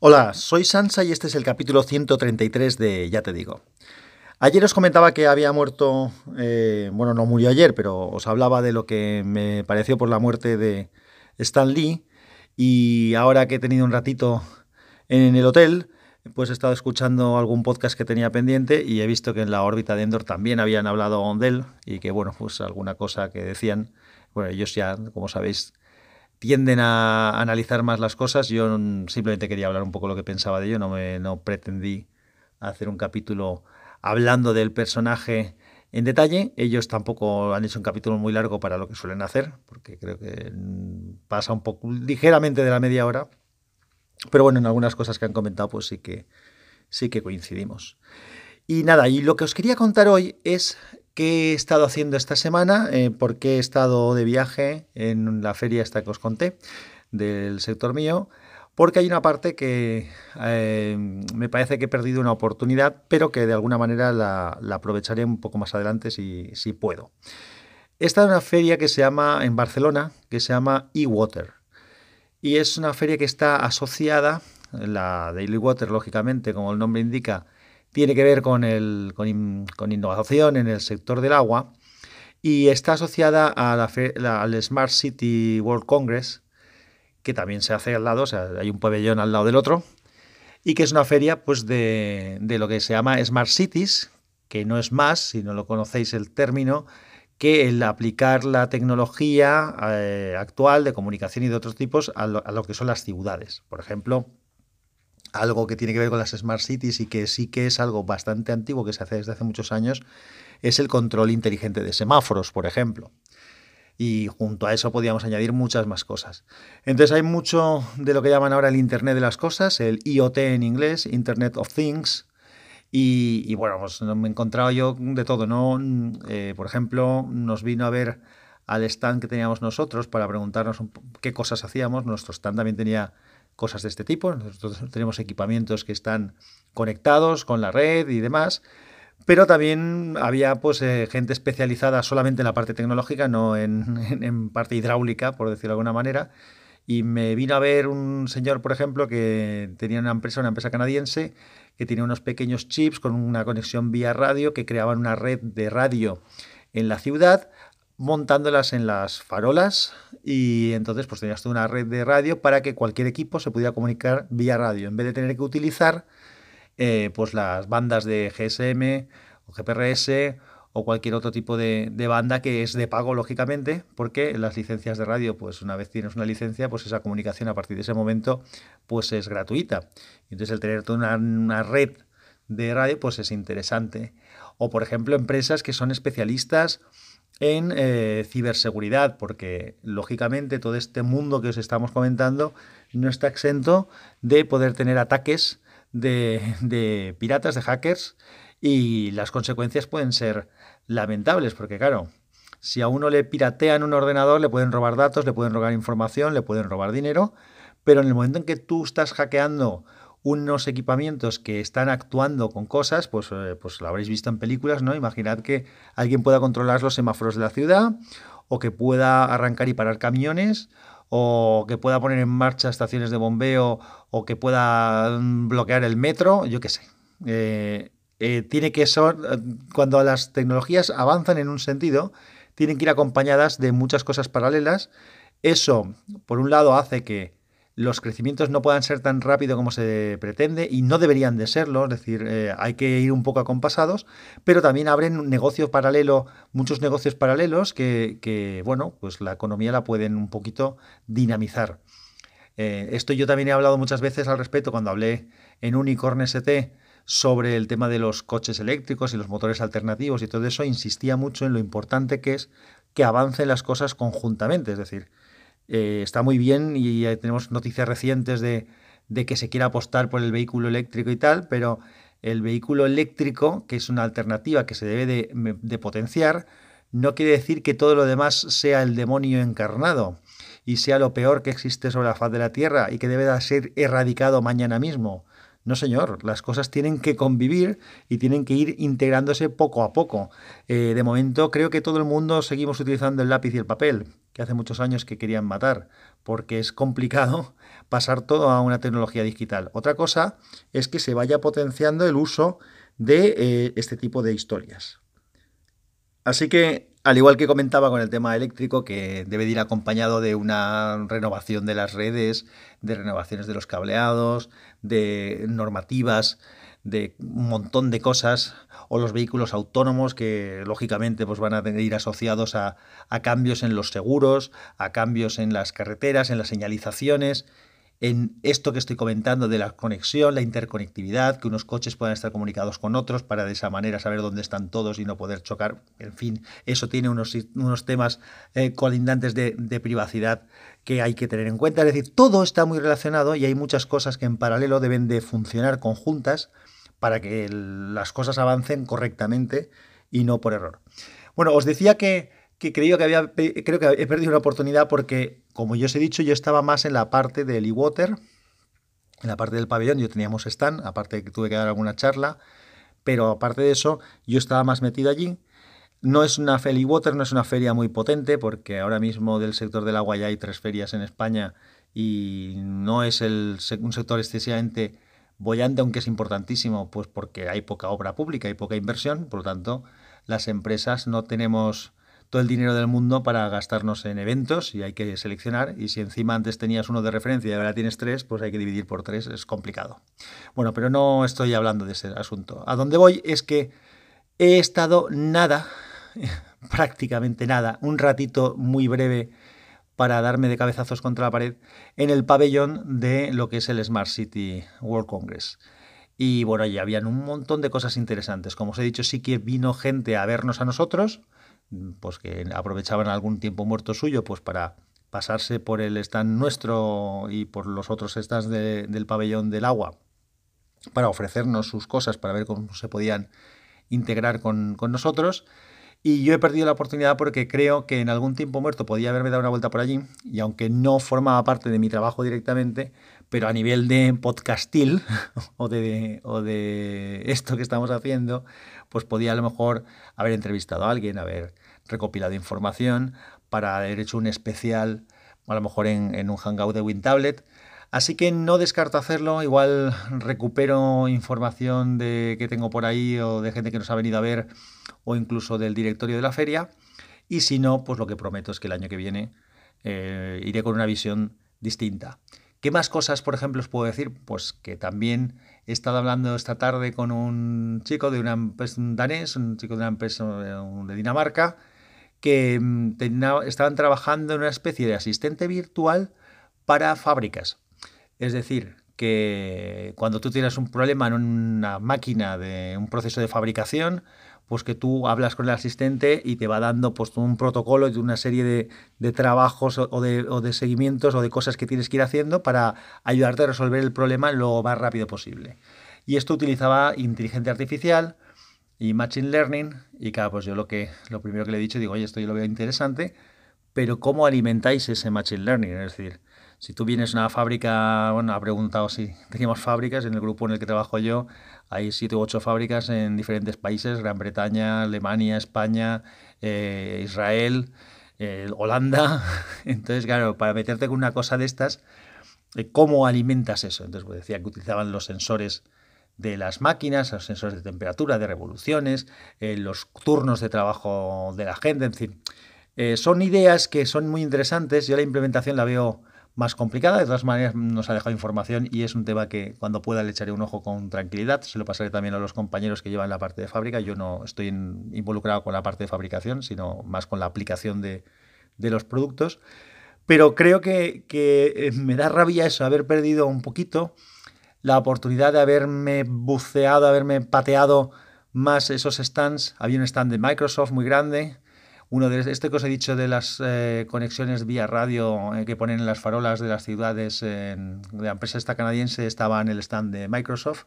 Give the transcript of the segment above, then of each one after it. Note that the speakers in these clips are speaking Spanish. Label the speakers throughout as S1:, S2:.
S1: Hola, soy Sansa y este es el capítulo 133 de Ya te digo. Ayer os comentaba que había muerto, eh, bueno, no murió ayer, pero os hablaba de lo que me pareció por la muerte de Stan Lee y ahora que he tenido un ratito en el hotel, pues he estado escuchando algún podcast que tenía pendiente y he visto que en la órbita de Endor también habían hablado de él y que, bueno, pues alguna cosa que decían, bueno, ellos ya, como sabéis, tienden a analizar más las cosas. Yo simplemente quería hablar un poco lo que pensaba de ello, no, me, no pretendí hacer un capítulo hablando del personaje en detalle. Ellos tampoco han hecho un capítulo muy largo para lo que suelen hacer, porque creo que pasa un poco ligeramente de la media hora. Pero bueno, en algunas cosas que han comentado, pues sí que, sí que coincidimos. Y nada, y lo que os quería contar hoy es ¿Qué he estado haciendo esta semana? Eh, porque he estado de viaje en la feria esta que os conté del sector mío, porque hay una parte que eh, me parece que he perdido una oportunidad, pero que de alguna manera la, aprovecharé un poco más adelante si, puedo. He estado en una feria que se llama, en Barcelona, que se llama eWater. Y es una feria que está asociada, la Daily Water, lógicamente, como el nombre indica, tiene que ver con, el, con, innovación en el sector del agua y está asociada al Smart City World Congress, que también se hace al lado, o sea, hay un pabellón al lado del otro, y que es una feria pues, de, de lo que se llama Smart Cities, que no es más, si no lo conocéis el término, que el aplicar la tecnología eh, actual de comunicación y de otros tipos a a lo, que son las ciudades. Por ejemplo, algo que tiene que ver con las Smart Cities y que sí que es algo bastante antiguo que se hace desde hace muchos años, es el control inteligente de semáforos, por ejemplo. Y junto a eso podíamos añadir muchas más cosas. Entonces hay mucho de lo que llaman ahora el Internet de las Cosas, el IoT en inglés, Internet of Things. Y, bueno, pues me he encontrado yo de todo, ¿no? Eh, por ejemplo, nos vino a ver al stand que teníamos nosotros para preguntarnos qué cosas hacíamos. Nuestro stand también tenía cosas de este tipo. Nosotros tenemos equipamientos que están conectados con la red y demás. Pero también había pues, eh, gente especializada solamente en la parte tecnológica, no en, parte hidráulica, por decirlo de alguna manera. Y me vino a ver un señor, por ejemplo, que tenía una empresa, una empresa canadiense, que tenía unos pequeños chips con una conexión vía radio que creaban una red de radio en la ciudad montándolas en las farolas y entonces pues tenías una red de radio para que cualquier equipo se pudiera comunicar vía radio. En vez de tener que utilizar eh, pues las bandas de GSM o GPRS o cualquier otro tipo de, banda que es de pago lógicamente porque las licencias de radio pues una vez tienes una licencia pues esa comunicación a partir de ese momento pues es gratuita. Entonces el tener toda una, una red de radio pues es interesante. O por ejemplo empresas que son especialistas en eh, ciberseguridad, porque lógicamente todo este mundo que os estamos comentando no está exento de poder tener ataques de, piratas, de hackers, y las consecuencias pueden ser lamentables, porque claro, si a uno le piratean un ordenador, le pueden robar datos, le pueden robar información, le pueden robar dinero, pero en el momento en que tú estás hackeando unos equipamientos que están actuando con cosas, pues, eh, pues lo habréis visto en películas, ¿no? Imaginad que alguien pueda controlar los semáforos de la ciudad, o que pueda arrancar y parar camiones, o que pueda poner en marcha estaciones de bombeo, o que pueda mm, bloquear el metro, yo qué sé. Eh, eh, tiene que ser, cuando las tecnologías avanzan en un sentido, tienen que ir acompañadas de muchas cosas paralelas. Eso, por un lado, hace que los crecimientos no puedan ser tan rápido como se pretende y no deberían de serlo, es decir, eh, hay que ir un poco acompasados, pero también abren negocios paralelo, muchos negocios paralelos que, bueno, pues la economía la pueden un poquito dinamizar. Eh, esto yo también he hablado muchas veces al respecto cuando hablé en Unicorn ST sobre el tema de los coches eléctricos y los motores alternativos y todo eso, insistía mucho en lo importante que es que avancen las cosas conjuntamente, es decir, eh, está muy bien y tenemos noticias recientes de, que se quiera apostar por el vehículo eléctrico y tal, pero el vehículo eléctrico, que es una alternativa que se debe de, potenciar, no quiere decir que todo lo demás sea el demonio encarnado y sea lo peor que existe sobre la faz de la Tierra y que debe de ser erradicado mañana mismo. No, señor, las cosas tienen que convivir y tienen que ir integrándose poco a poco. Eh, de momento creo que todo el mundo seguimos utilizando el lápiz y el papel que hace muchos años que querían matar, porque es complicado pasar todo a una tecnología digital. Otra cosa es que se vaya potenciando el uso de eh, este tipo de historias. Así que, al igual que comentaba con el tema eléctrico, que debe ir acompañado de una renovación de las redes, de renovaciones de los cableados, de normativas, de un montón de cosas, o los vehículos autónomos que lógicamente pues, van a ir asociados a, a cambios en los seguros, a cambios en las carreteras, en las señalizaciones, en esto que estoy comentando de la conexión, la interconectividad, que unos coches puedan estar comunicados con otros para de esa manera saber dónde están todos y no poder chocar. En fin, eso tiene unos, unos temas eh, colindantes de, de, privacidad que hay que tener en cuenta. Es decir, todo está muy relacionado y hay muchas cosas que en paralelo deben de funcionar conjuntas para que las cosas avancen correctamente y no por error. Bueno, os decía que, creo que había creo que he perdido una oportunidad porque, como yo os he dicho, yo estaba más en la parte del e-water, en la parte del pabellón, yo teníamos stand, aparte de que tuve que dar alguna charla, pero aparte de eso, yo estaba más metido allí. No es una feria water, no es una feria muy potente, porque ahora mismo del sector del agua ya hay tres ferias en España y no es el, un sector excesivamente bollante, aunque es importantísimo, pues porque hay poca obra pública y poca inversión, por lo tanto, las empresas no tenemos todo el dinero del mundo para gastarnos en eventos y hay que seleccionar. Y si encima antes tenías uno de referencia y ahora tienes tres, pues hay que dividir por tres, es complicado. Bueno, pero no estoy hablando de ese asunto. A donde voy es que he estado nada, prácticamente nada, un ratito muy breve para darme de cabezazos contra la pared en el pabellón de lo que es el Smart City World Congress. Y bueno, allí habían un montón de cosas interesantes. Como os he dicho, sí que vino gente a vernos a nosotros, pues que aprovechaban algún tiempo muerto suyo, pues para pasarse por el stand nuestro y por los otros stands del pabellón del agua, para ofrecernos sus cosas, para ver cómo se podían integrar con, con nosotros. Y yo he perdido la oportunidad porque creo que en algún tiempo muerto podía haberme dado una vuelta por allí y aunque no formaba parte de mi trabajo directamente, pero a nivel de podcastil o de, o de esto que estamos haciendo, pues podía a lo mejor haber entrevistado a alguien, haber recopilado información para haber hecho un especial, a lo mejor en, en un hangout de WinTablet. Así que no descarto hacerlo, igual recupero información de que tengo por ahí o de gente que nos ha venido a ver o incluso del directorio de la feria. Y si no, pues lo que prometo es que el año que viene eh, iré con una visión distinta. ¿Qué más cosas, por ejemplo, os puedo decir? Pues que también he estado hablando esta tarde con un chico de una empresa, un danés, un chico de una empresa de Dinamarca, que mm, estaban trabajando en una especie de asistente virtual para fábricas. Es decir, que cuando tú tienes un problema en una máquina de un proceso de fabricación, pues que tú hablas con el asistente y te va dando pues un protocolo de una serie de, trabajos o de, o de, seguimientos o de cosas que tienes que ir haciendo para ayudarte a resolver el problema lo más rápido posible. Y esto utilizaba inteligencia artificial y machine learning y claro, pues yo lo que lo primero que le he dicho digo, oye, esto yo lo veo interesante, pero ¿cómo alimentáis ese machine learning? Es decir, si tú vienes a una fábrica, bueno, ha preguntado si teníamos fábricas, en el grupo en el que trabajo yo hay siete u ocho fábricas en diferentes países, Gran Bretaña, Alemania, España, eh, Israel, eh, Holanda. Entonces, claro, para meterte con una cosa de estas, eh, ¿cómo alimentas eso? Entonces, pues decía que utilizaban los sensores de las máquinas, los sensores de temperatura, de revoluciones, los turnos de trabajo de la gente, en fin. son ideas que son muy interesantes. Yo la implementación la veo más complicada. De todas maneras, nos ha dejado información y es un tema que cuando pueda le echaré un ojo con tranquilidad. Se lo pasaré también a los compañeros que llevan la parte de fábrica. Yo no estoy involucrado con la parte de fabricación, sino más con la aplicación de, los productos. Pero creo que, eh, me da rabia eso, haber perdido un poquito la oportunidad de haberme buceado, haberme pateado más esos stands. Había un stand de Microsoft muy grande, uno de este que os he dicho de las eh, conexiones vía radio eh, que ponen en las farolas de las ciudades de la empresa canadiense estaba en el stand de Microsoft.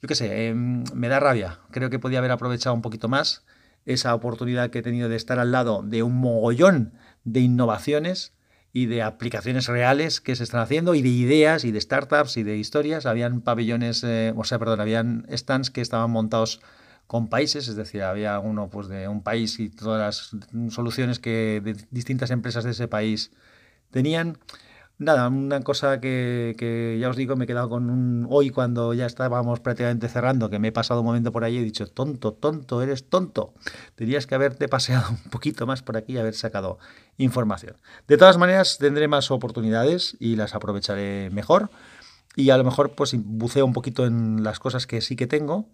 S1: Yo qué sé, em, me da rabia. Creo que podía haber aprovechado un poquito más esa oportunidad que he tenido de estar al lado de un mogollón de innovaciones y de aplicaciones reales que se están haciendo y de ideas y de startups y de historias. Habían pabellones, eh, o sea, perdón, habían stands que estaban montados con países, es decir, había uno pues, de un país y todas las soluciones que distintas empresas de ese país tenían. Nada, una cosa que, ya os digo, me he quedado con un... Hoy cuando ya estábamos prácticamente cerrando, que me he pasado un momento por ahí y he dicho, tonto, tonto, eres tonto. Tenías que haberte paseado un poquito más por aquí y haber sacado información. De todas maneras, tendré más oportunidades y las aprovecharé mejor. Y a lo mejor pues buceo un poquito en las cosas que sí que tengo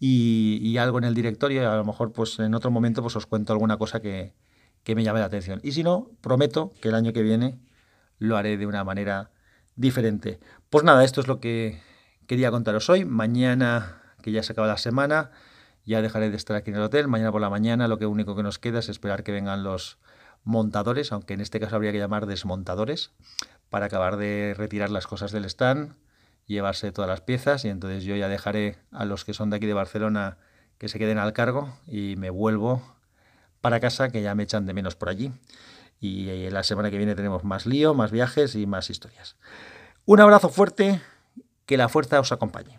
S1: y, algo en el directorio y a lo mejor pues en otro momento pues os cuento alguna cosa que, que me llame la atención. Y si no, prometo que el año que viene lo haré de una manera diferente. Pues nada, esto es lo que quería contaros hoy. Mañana, que ya se acaba la semana, ya dejaré de estar aquí en el hotel. Mañana por la mañana lo que único que nos queda es esperar que vengan los montadores, aunque en este caso habría que llamar desmontadores, para acabar de retirar las cosas del stand, llevarse todas las piezas y entonces yo ya dejaré a los que son de aquí de Barcelona que se queden al cargo y me vuelvo para casa que ya me echan de menos por allí y eh, la semana que viene tenemos más lío, más viajes y más historias. Un abrazo fuerte, que la fuerza os acompañe.